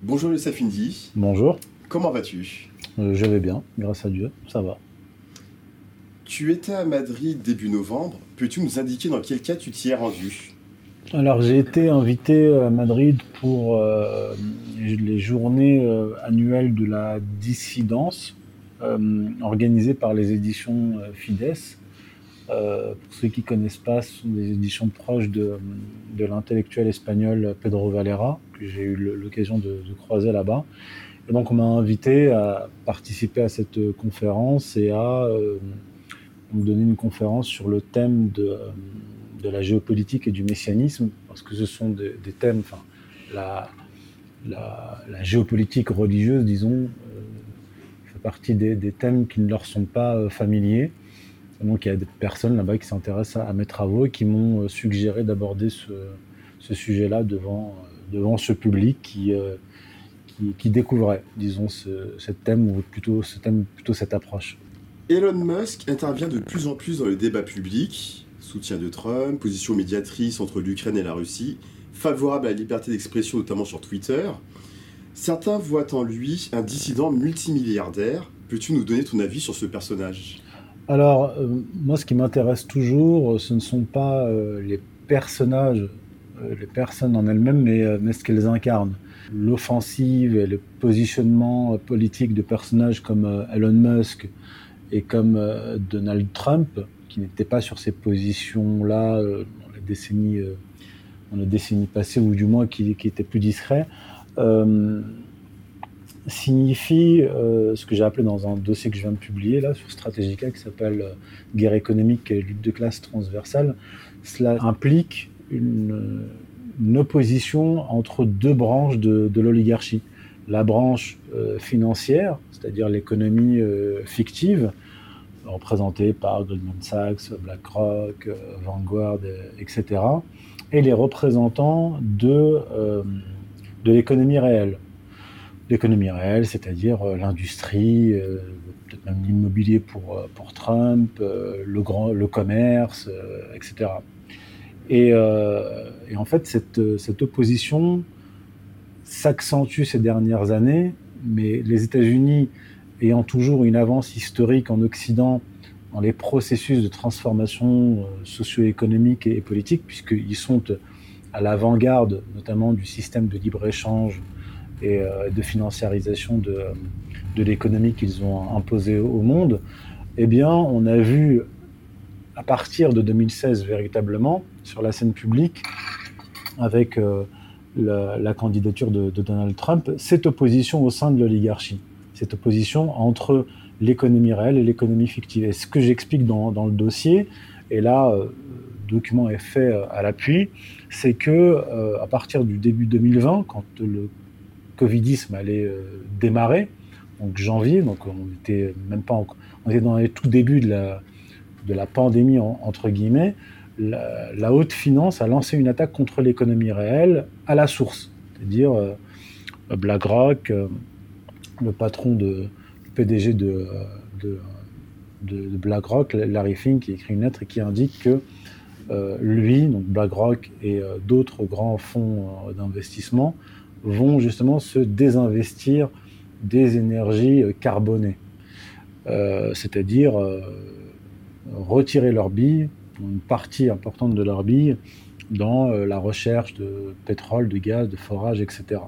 Bonjour Youssef Indy. Bonjour. Comment vas-tu? Euh, Je vais bien, grâce à Dieu, ça va. Tu étais à Madrid début novembre. Peux-tu nous indiquer dans quel cas tu t'y es rendu? Alors j'ai été invité à Madrid pour euh, les journées euh, annuelles de la dissidence organisées par les éditions Fides. pour ceux qui ne connaissent pas, ce sont des éditions proches de, l'intellectuel espagnol Pedro Valera, j'ai eu l'occasion de, croiser là-bas. Et donc on m'a invité à participer à cette conférence et à me donner une conférence sur le thème de, de, la géopolitique et du messianisme, parce que ce sont des, thèmes, enfin, la, géopolitique religieuse, disons, euh, fait partie des, thèmes qui ne leur sont pas euh, familiers. donc il y a des personnes là-bas qui s'intéressent à, mes travaux et qui m'ont euh, suggéré d'aborder ce sujet-là devant, devant ce public qui, qui, qui, découvrait, disons, ce, ce thème, ou plutôt, ce thème, plutôt cette approche. Elon Musk intervient de plus en plus dans le débat public, soutien de Trump, position médiatrice entre l'Ukraine et la Russie, favorable à la liberté d'expression notamment sur Twitter. Certains voient en lui un dissident multimilliardaire. Peux-tu nous donner ton avis sur ce personnage? Alors, euh, moi ce qui m'intéresse toujours, ce ne sont pas euh, les personnages, euh, les personnes en elles-mêmes, mais, mais ce qu'elles incarnent l'offensive et le positionnement politique de personnages comme Elon Musk, et comme euh, Donald Trump, qui n'était pas sur ces positions-là euh, dans la décennie, euh, dans la décennie passée, ou du moins qui, était plus discret, signifie ce que j'ai appelé dans un dossier que je viens de publier là sur Stratégica qui s'appelle Guerre économique et lutte de classe transversale. Cela implique une, opposition entre deux branches de, l'oligarchie. La branche financière, c'est-à-dire l'économie euh, fictive, représentée par Goldman Sachs, BlackRock, euh, Vanguard, etc., et les représentants de, euh, de l'économie réelle. L'économie réelle, c'est-à-dire l'industrie, peut-être même l'immobilier pour, pour Trump, le, grand, le commerce, etc. Et, et, en fait, cette, cette opposition s'accentue ces dernières années mais les États-Unis ayant toujours une avance historique en Occident dans les processus de transformation euh, socio-économique et politique, puisqu'ils sont à l'avant-garde notamment du système de libre-échange et euh, de financiarisation de, de l'économie qu'ils ont imposé au monde, eh bien, on a vu à partir de 2016 véritablement sur la scène publique, avec euh, la, candidature de, Donald Trump, cette opposition au sein de l'oligarchie, cette opposition entre l'économie réelle et l'économie fictive. Et ce que j'explique dans, le dossier, et là, euh, le document est fait euh, à l'appui, c'est que à partir du début 2020, quand le Covidisme allait démarrer, donc janvier, donc on était même pas, on était dans les tout débuts de la, de la pandémie entre guillemets, la, haute finance a lancé une attaque contre l'économie réelle à la source. C'est-à-dire euh, BlackRock, euh, le patron de PDG de, de, BlackRock, Larry Fink, qui écrit une lettre et qui indique que euh, lui, donc BlackRock et d'autres grands fonds d'investissement vont justement se désinvestir des énergies carbonées. C'est-à-dire retirer leurs billes une partie importante de leur bille dans euh, la recherche de pétrole, de gaz, de forage, etc.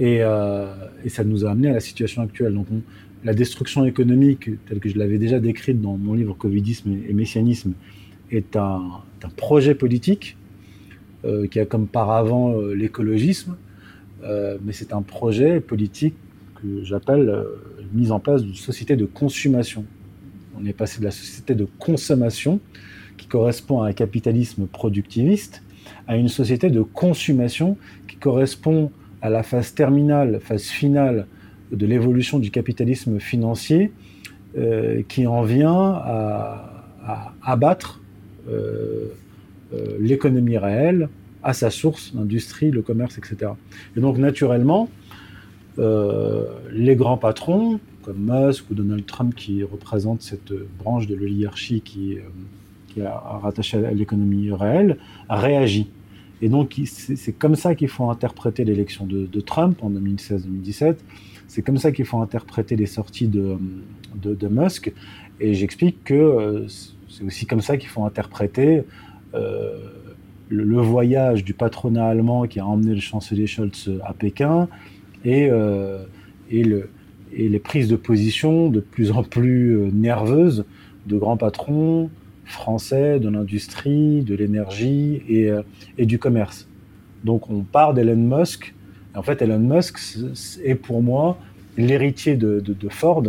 Euh, et, ça nous a amené à la situation actuelle. Donc, la destruction économique, telle que je l'avais déjà décrite dans mon livre Covidisme et, Messianisme, est un, projet politique euh, qui a comme paravent l'écologisme, mais c'est un projet politique que j'appelle mise en place d'une société de consommation. On est passé de la société de consommation qui correspond à un capitalisme productiviste, à une société de consommation qui correspond à la phase terminale, phase finale de l'évolution du capitalisme financier, euh, qui en vient à, abattre euh, euh, l'économie réelle à sa source, l'industrie, le commerce, etc. Et donc naturellement, les grands patrons, comme Musk ou Donald Trump, qui représentent cette branche de l'oligarchie qui qui est rattaché à l'économie réelle, a réagi. Et donc, c'est comme ça qu'il faut interpréter l'élection de, Trump en 2016-2017. C'est comme ça qu'il faut interpréter les sorties de, de, Musk. Et j'explique que euh, c'est aussi comme ça qu'il faut interpréter euh, le, voyage du patronat allemand qui a emmené le chancelier Scholz à Pékin et, euh, et, le, et les prises de position de plus en plus nerveuses de grands patrons français de l'industrie, de l'énergie et, euh, et, du commerce. Donc on part d'Elon Musk. en fait, Elon Musk est pour moi l'héritier de, Ford,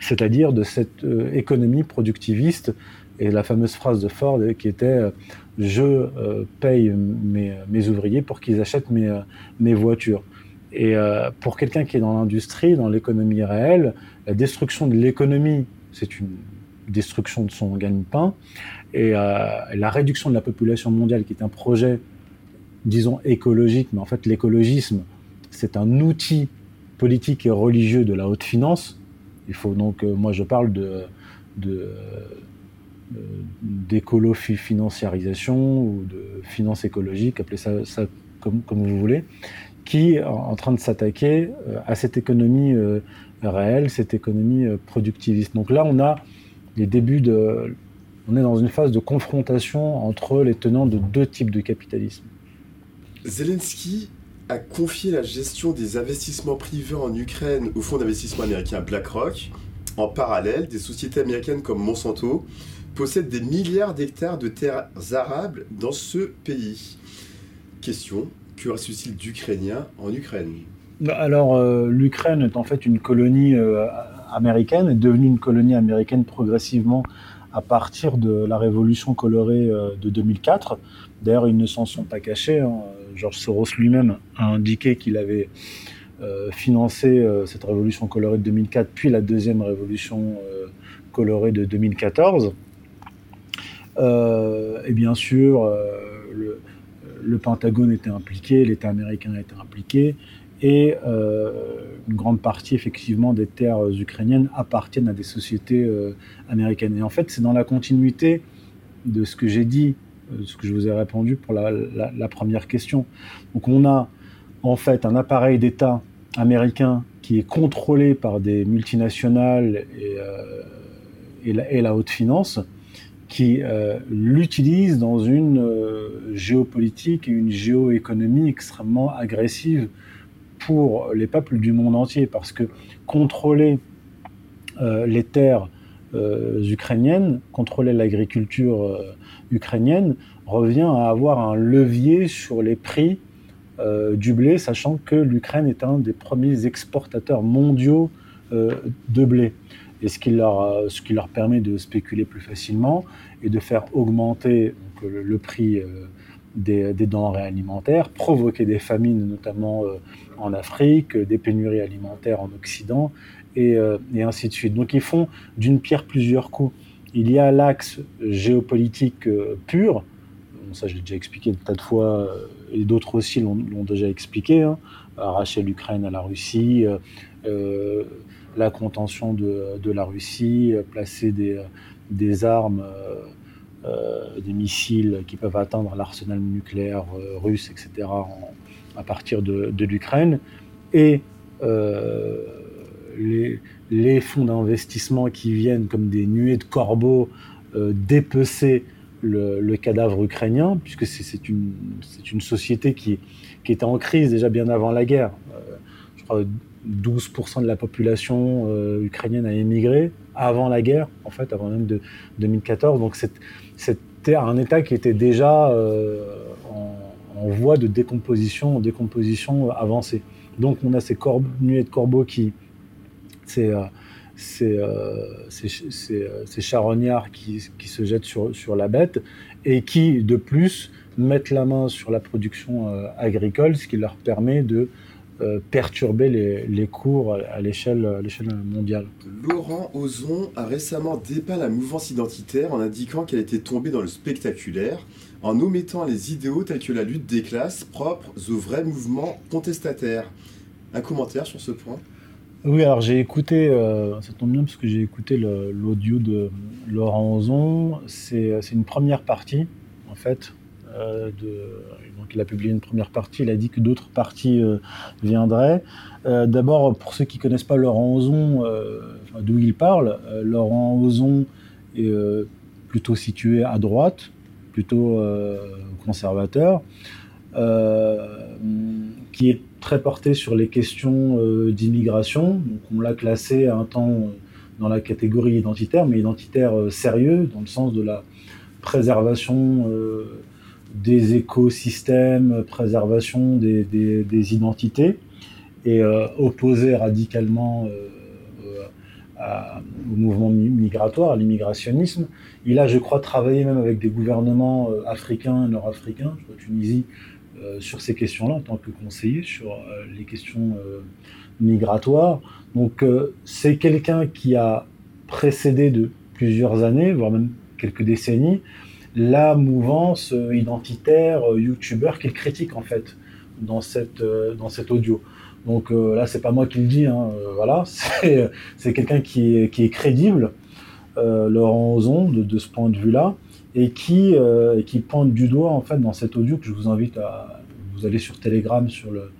c'est-à-dire de cette euh, économie productiviste et la fameuse phrase de Ford qui était euh, je paye mes, ouvriers pour qu'ils achètent mes voitures. Et pour quelqu'un qui est dans l'industrie, dans l'économie réelle, la destruction de l'économie, c'est une destruction de son gagne-pain. Et euh, la réduction de la population mondiale, qui est un projet, disons, écologique, mais en fait l'écologisme, c'est un outil politique et religieux de la haute finance. Il faut donc, euh, moi je parle de, de euh, d'écolo-financiarisation ou de finance écologique, appelez ça, comme, vous voulez, qui est en train de s'attaquer à cette économie réelle, cette économie productiviste. Donc là, on a les débuts de. On est dans une phase de confrontation entre les tenants de deux types de capitalisme. Zelensky a confié la gestion des investissements privés en Ukraine au fonds d'investissement américain BlackRock. En parallèle, des sociétés américaines comme Monsanto possèdent des milliards d'hectares de terres arables dans ce pays. Question, ressuscite d'Ukrainiens en Ukraine Alors, euh, l'Ukraine est en fait une colonie euh, américaine, est devenue une colonie américaine progressivement à partir de la révolution colorée euh, de 2004. D'ailleurs, ils ne s'en sont pas cachés. Hein. George Soros lui-même a indiqué qu'il avait financé cette révolution colorée de 2004, puis la deuxième révolution colorée de 2014. et bien sûr, le, Pentagone était impliqué, l'État américain était impliqué, et euh, une grande partie effectivement des terres ukrainiennes appartiennent à des sociétés euh, américaines. Et en fait, c'est dans la continuité de ce que j'ai dit, euh, de ce que je vous ai répondu pour la, première question. Donc on a en fait un appareil d'État américain qui est contrôlé par des multinationales et, la, haute finance, qui l'utilise dans une géopolitique et une géoéconomie extrêmement agressive pour les peuples du monde entier, parce que contrôler euh, les terres euh, ukrainiennes, contrôler l'agriculture euh, ukrainienne, revient à avoir un levier sur les prix du blé, sachant que l'Ukraine est un des premiers exportateurs mondiaux de blé. Et ce qui, leur, ce qui leur permet de spéculer plus facilement et de faire augmenter le, prix des, denrées alimentaires, provoquer des famines, notamment euh, en Afrique, des pénuries alimentaires en Occident, euh, et, ainsi de suite. Donc ils font d'une pierre plusieurs coups. Il y a l'axe géopolitique euh, pur, ça je l'ai déjà expliqué une tas de fois, et d'autres aussi l'ont déjà expliqué, hein. arracher l'Ukraine à la Russie, la contention de, la Russie, placer des, armes euh, des missiles qui peuvent atteindre l'arsenal nucléaire euh, russe, etc., à partir de, l'Ukraine, et euh, les, fonds d'investissement qui viennent comme des nuées de corbeaux dépecer le, cadavre ukrainien, puisque c'est une, société qui, qui, était en crise déjà bien avant la guerre. je crois 12% de la population ukrainienne a émigré avant la guerre, en fait, avant même de 2014. Donc c'était un État qui était déjà euh, en, voie de décomposition, en décomposition avancée. Donc on a ces nuées de corbeaux qui, ces, euh, euh, charognards qui, se jettent sur la bête et qui, de plus, mettent la main sur la production agricole, ce qui leur permet de euh, perturber les, cours à l'échelle mondiale. Laurent Ozon a récemment dépeint la mouvance identitaire en indiquant qu'elle était tombée dans le spectaculaire, en omettant les idéaux tels que la lutte des classes propres au vrai mouvement contestataire. Un commentaire sur ce point? Oui, alors j'ai écouté, euh, ça tombe bien parce que j'ai écouté l'audio de Laurent Ozon. C'est une première partie, en fait, donc il a publié une première partie, il a dit que d'autres parties viendraient. D'abord, pour ceux qui ne connaissent pas Laurent Ozon, d'où il parle, Laurent Ozon est plutôt situé à droite, plutôt conservateur, qui est très porté sur les questions d'immigration. On l'a classé à un temps dans la catégorie identitaire, mais identitaire euh, sérieux, dans le sens de la préservation euh, des écosystèmes, préservation des, identités, et euh, opposé radicalement au mouvement migratoire, à l'immigrationnisme. Il a, je crois, travaillé même avec des gouvernements africains, nord-africains, je crois Tunisie, sur ces questions-là en tant que conseiller sur les questions migratoires. Donc euh, c'est quelqu'un qui a précédé de plusieurs années, voire même quelques décennies, la mouvance euh, identitaire euh, youtubeur qu'il critique en fait dans, cette, dans cet audio. Donc là, c'est pas moi qui le dis, hein, voilà, c'est quelqu'un qui est, qui est crédible, Laurent Ozon, de, de, ce point de vue-là, et qui, qui pointe du doigt en fait dans cet audio que je vous invite à. Vous allez sur Telegram, sur le,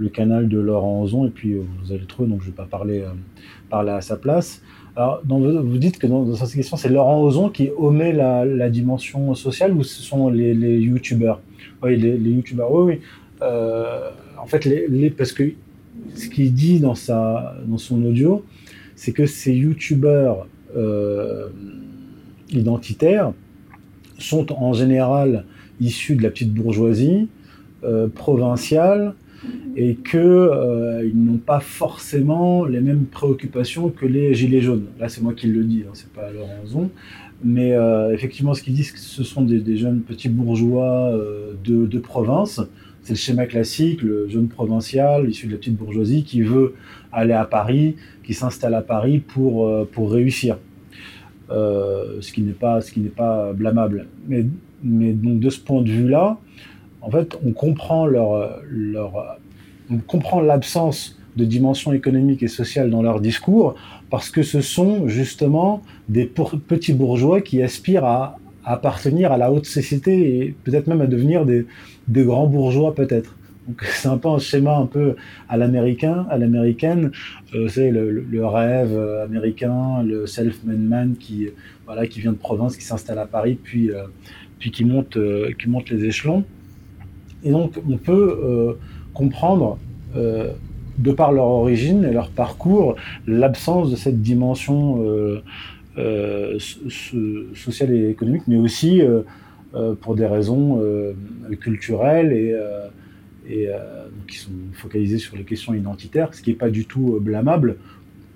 le canal de Laurent Ozon, et puis euh, vous allez trouver, donc je ne vais pas parler, euh, parler à sa place. Alors, vous dites que dans, cette question, c'est Laurent Ozon qui omet la, dimension sociale ou ce sont les, les youtubeurs? Oui, les, youtubeurs, oui, oui. Euh, en fait, parce que ce qu'il dit dans, son audio, c'est que ces youtubeurs identitaires sont en général issus de la petite bourgeoisie provinciale et qu'ils euh, n'ont pas forcément les mêmes préoccupations que les gilets jaunes. Là, c'est moi qui le dis, hein, c'est pas Laurent Mais euh, effectivement, ce qu'ils disent, ce sont des, jeunes petits bourgeois euh, de, province. C'est le schéma classique, le jeune provincial issu de la petite bourgeoisie qui veut aller à Paris, qui s'installe à Paris pour, pour réussir. ce qui n'est pas, pas blâmable. Mais, mais donc de ce point de vue-là, en fait, on comprend leur, leur on comprend l'absence de dimension économique et sociale dans leur discours parce que ce sont justement des petits bourgeois qui aspirent à, appartenir à la haute société et peut-être même à devenir des, grands bourgeois peut-être. Donc c'est un peu un schéma un peu à l'américain, à l'américaine. Euh, c'est le, rêve américain, le self-made man qui voilà qui vient de province, qui s'installe à Paris, puis euh, puis qui monte euh, qui monte les échelons. Et donc, on peut euh, comprendre, euh, de par leur origine et leur parcours, l'absence de cette dimension euh, sociale et économique, mais aussi pour des raisons culturelles et, qui sont focalisées sur les questions identitaires, ce qui n'est pas du tout blâmable.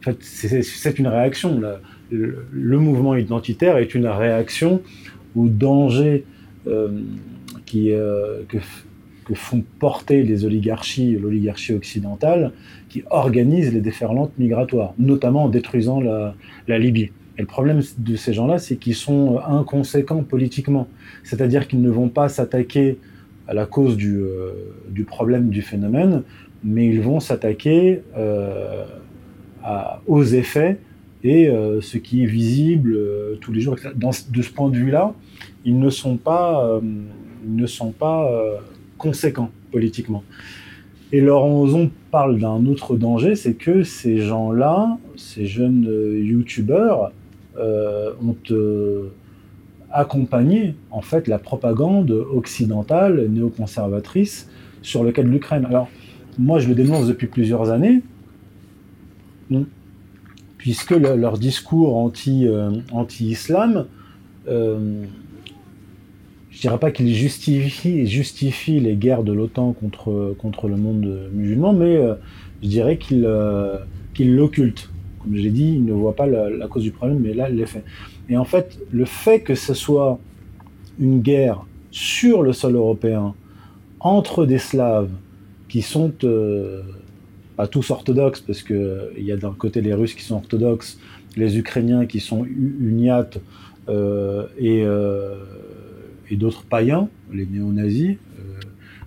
En fait, c'est une réaction. Le, mouvement identitaire est une réaction au danger qui, que font porter les oligarchies, l'oligarchie occidentale, qui organisent les déferlantes migratoires, notamment en détruisant la, Libye. Et le problème de ces gens-là, c'est qu'ils sont inconséquents politiquement. C'est-à-dire qu'ils ne vont pas s'attaquer à la cause du, euh, problème du phénomène, mais ils vont s'attaquer euh, aux effets et euh, ce qui est visible tous les jours. De ce point de vue-là, ils ne sont pas, ils ne sont pas conséquent politiquement. Et Laurent parle d'un autre danger, c'est que ces gens-là, ces jeunes euh, youtubeurs, euh, ont euh, accompagné en fait la propagande occidentale néoconservatrice sur le cas de l'Ukraine. Alors moi je le dénonce depuis plusieurs années, puisque leur discours anti, anti-islam je dirais pas qu'il justifie, les guerres de l'OTAN contre, contre le monde musulman, mais euh, je dirais qu'il euh, l'occulte. Comme je l'ai dit, il ne voit pas la, cause du problème, mais là, fait. Et en fait, le fait que ce soit une guerre sur le sol européen entre des Slaves qui sont euh, pas tous orthodoxes, parce qu'il il y a d'un côté les Russes qui sont orthodoxes, les Ukrainiens qui sont uniates, et et d'autres païens, les néo-nazis, euh,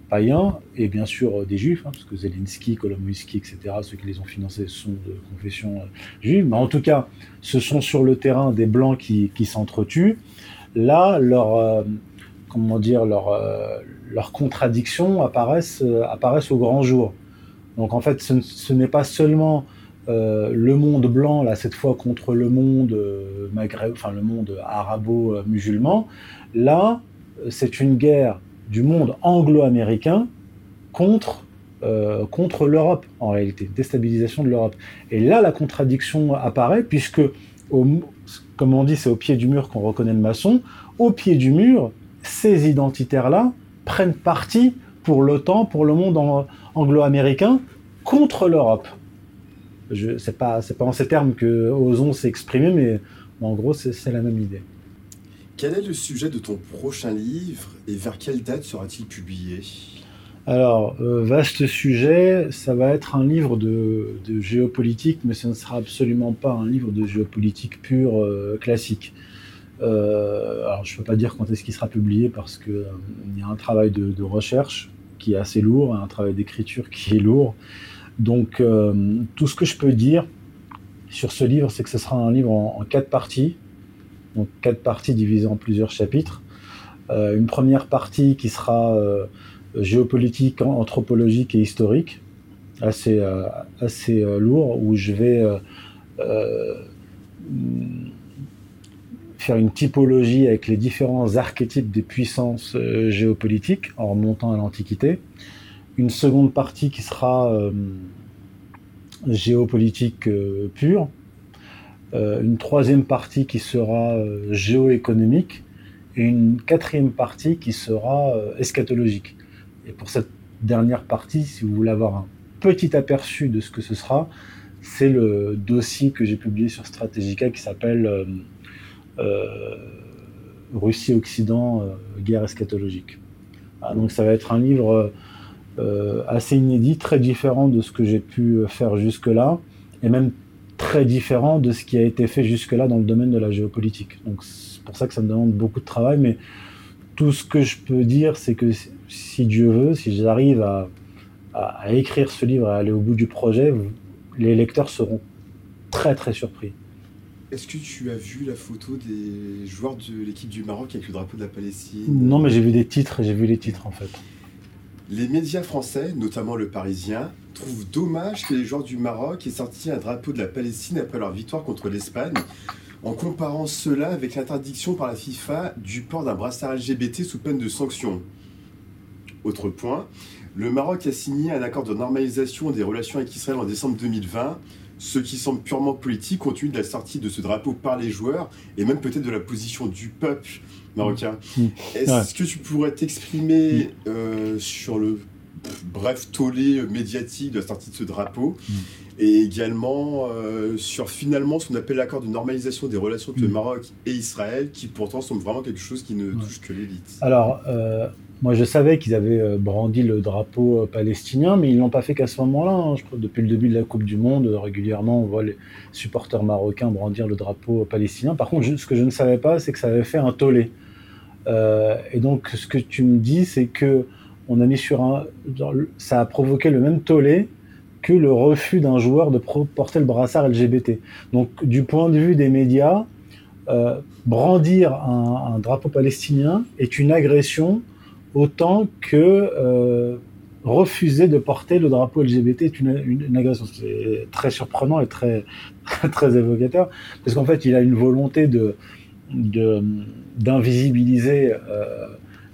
païens, et bien sûr euh, des juifs, hein, parce que Zelensky, Kolomoïski, etc., ceux qui les ont financés sont de confession euh, juive, mais en tout cas, ce sont sur le terrain des blancs qui, qui s'entretuent. Là, leur, comment dire, leurs leur contradictions apparaissent, apparaissent au grand jour. Donc en fait, ce, n'est pas seulement le monde blanc, là, cette fois contre le monde maghreb, enfin le monde arabo-musulman. Là, c'est une guerre du monde anglo-américain contre euh, contre l'Europe, en réalité, déstabilisation de l'Europe. Et là, la contradiction apparaît, puisque, comme on dit, c'est au pied du mur qu'on reconnaît le maçon. Au pied du mur, ces identitaires-là prennent parti pour l'OTAN, pour le monde anglo-américain, contre l'Europe. Ce n'est pas, pas en ces termes que Ozon s'est exprimé, mais en gros, c'est la même idée. Quel est le sujet de ton prochain livre et vers quelle date sera-t-il publié? Alors, euh, vaste sujet, ça va être un livre de, géopolitique, mais ce ne sera absolument pas un livre de géopolitique pure euh, classique. Euh, alors, je ne peux pas dire quand est-ce qu'il sera publié parce qu'il y a un travail de, recherche qui est assez lourd, un travail d'écriture qui est lourd. Donc, tout ce que je peux dire sur ce livre, c'est que ce sera un livre en, en quatre parties, donc quatre parties divisées en plusieurs chapitres. une première partie qui sera géopolitique, anthropologique et historique, assez, euh, assez euh, lourd, où je vais euh, faire une typologie avec les différents archétypes des puissances géopolitiques en remontant à l'Antiquité. Une seconde partie qui sera géopolitique pure. Une troisième partie qui sera géoéconomique. Et une quatrième partie qui sera eschatologique. Et pour cette dernière partie, si vous voulez avoir un petit aperçu de ce que ce sera, c'est le dossier que j'ai publié sur Strategica qui s'appelle euh, euh, Russie-Occident, euh, guerre eschatologique. Ah, donc ça va être un livre assez inédit, très différent de ce que j'ai pu faire jusque-là, et même très différent de ce qui a été fait jusque-là dans le domaine de la géopolitique. Donc c'est pour ça que ça me demande beaucoup de travail, mais tout ce que je peux dire, c'est que si Dieu veut, si j'arrive à, écrire ce livre, à aller au bout du projet, les lecteurs seront très très surpris. Est-ce que tu as vu la photo des joueurs de l'équipe du Maroc avec le drapeau de la Palestine? Non, mais j'ai vu des titres, j'ai vu les titres en fait. Les médias français, notamment le Parisien, trouvent dommage que les joueurs du Maroc aient sorti un drapeau de la Palestine après leur victoire contre l'Espagne, en comparant cela avec l'interdiction par la FIFA du port d'un brassard LGBT sous peine de sanction. Autre point, le Maroc a signé un accord de normalisation des relations avec Israël en décembre 2020, ce qui semble purement politique compte tenu de la sortie de ce drapeau par les joueurs et même peut-être de la position du peuple marocain. Mm. Mm. Est-ce que tu pourrais t'exprimer euh, sur le bref tollé médiatique de la sortie de ce drapeau mm. et également euh, sur finalement ce qu'on appelle l'accord de normalisation des relations entre le Maroc et Israël qui pourtant semble vraiment quelque chose qui ne touche que l'élite Alors, euh, moi, je savais qu'ils avaient euh, brandi le drapeau euh, palestinien, mais ils l'ont pas fait qu'à ce moment-là. Hein. Je crois depuis le début de la Coupe du Monde, euh, régulièrement, on voit les supporters marocains brandir le drapeau palestinien. Par contre, ce que je ne savais pas, c'est que ça avait fait un tollé. et donc, ce que tu me dis, c'est que on a mis sur un, ça a provoqué le même tollé que le refus d'un joueur de porter le brassard LGBT. Donc, du point de vue des médias, brandir un drapeau palestinien est une agression autant que euh, refuser de porter le drapeau LGBT est une, agression. C'est très surprenant et très, très évocateur, parce qu'en fait, il a une volonté de, d'invisibiliser euh,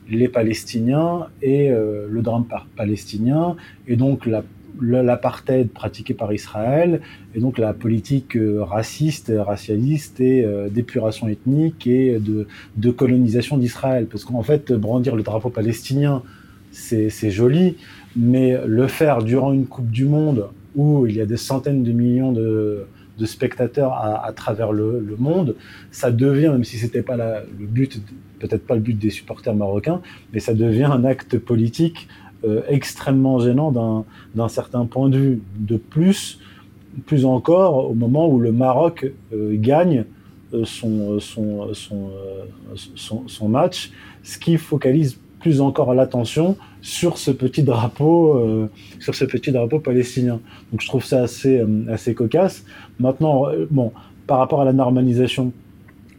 les Palestiniens et euh, le drame palestinien, et donc la l'apartheid pratiqué par Israël et donc la politique euh, raciste, racialiste et euh, d'épuration ethnique et de, colonisation d'Israël. Parce qu'en fait, brandir le drapeau palestinien, c'est joli, mais le faire durant une Coupe du Monde où il y a des centaines de millions de, spectateurs à, travers le, monde, ça devient, même si c'était pas le but, peut-être pas le but des supporters marocains, mais ça devient un acte politique euh, extrêmement gênant d'un certain point de vue. De plus, plus encore, au moment où le Maroc euh, gagne euh, son, son, son, son, match, ce qui focalise plus encore l'attention sur ce petit drapeau, sur ce petit drapeau palestinien. Donc je trouve ça assez, assez cocasse. Maintenant, bon, par rapport à la normalisation,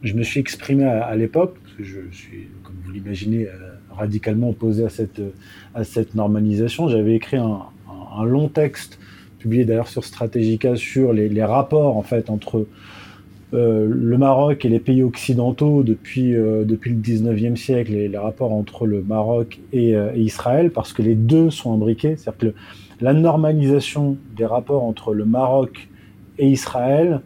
je me suis exprimé à, l'époque. Je suis, comme vous l'imaginez, radicalement opposé à cette, à cette normalisation. J'avais écrit un, long texte, publié d'ailleurs sur Strategica, sur les, rapports en fait entre euh, le Maroc et les pays occidentaux depuis, euh, depuis le 19e siècle, les, les, rapports entre le Maroc euh, et, Israël, parce que les deux sont imbriqués. C'est-à-dire que la normalisation des rapports entre le Maroc et Israël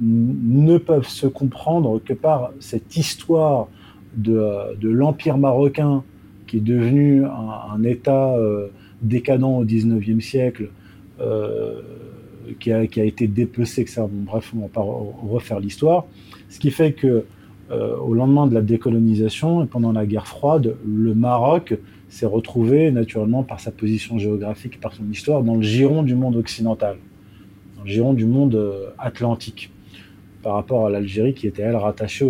ne peuvent se comprendre que par cette histoire de, de l'Empire marocain qui est devenu un, État décadent au 19e siècle, qui a, été dépecé. Bon, bref, on va pas refaire l'histoire. Ce qui fait que euh, au lendemain de la décolonisation et pendant la guerre froide, le Maroc s'est retrouvé naturellement par sa position géographique et par son histoire dans le giron du monde occidental, dans le giron du monde euh, atlantique, par rapport à l'Algérie qui était elle rattachée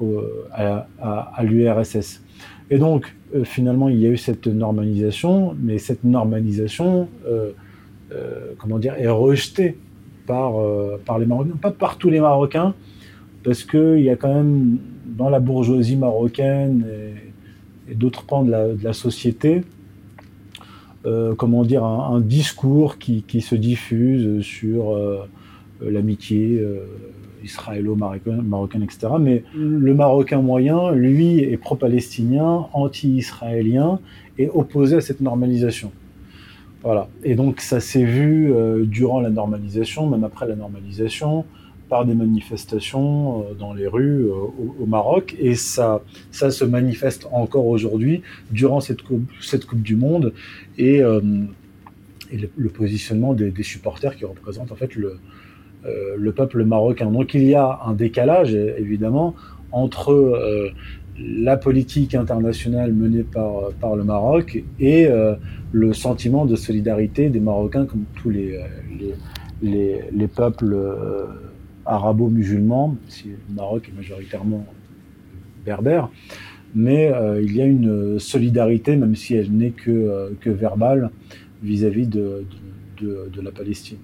euh, à, l'URSS. Et donc finalement il y a eu cette normalisation, mais cette normalisation euh, comment dire, est rejeté par, euh, les Marocains, pas par tous les Marocains, parce qu'il y a quand même dans la bourgeoisie marocaine et, d'autres pans de la, société, euh, comment dire, un, discours qui, se diffuse sur l'amitié israélo-marocaine, etc. Mais le Marocain moyen, lui, est pro-palestinien, anti-israélien et opposé à cette normalisation. Voilà. Et donc ça s'est vu euh, durant la normalisation, même après la normalisation, par des manifestations euh, dans les rues euh, au, Maroc. Et ça, ça se manifeste encore aujourd'hui durant cette coupe, cette coupe du Monde et, le, positionnement des, supporters qui représentent en fait le, le peuple marocain. Donc il y a un décalage évidemment entre la politique internationale menée par, le Maroc et euh, le sentiment de solidarité des Marocains comme tous les, euh, les, les, peuples euh, arabo-musulmans, si le Maroc est majoritairement berbère, mais il y a une solidarité, même si elle n'est que, verbale, vis-à-vis de la Palestine.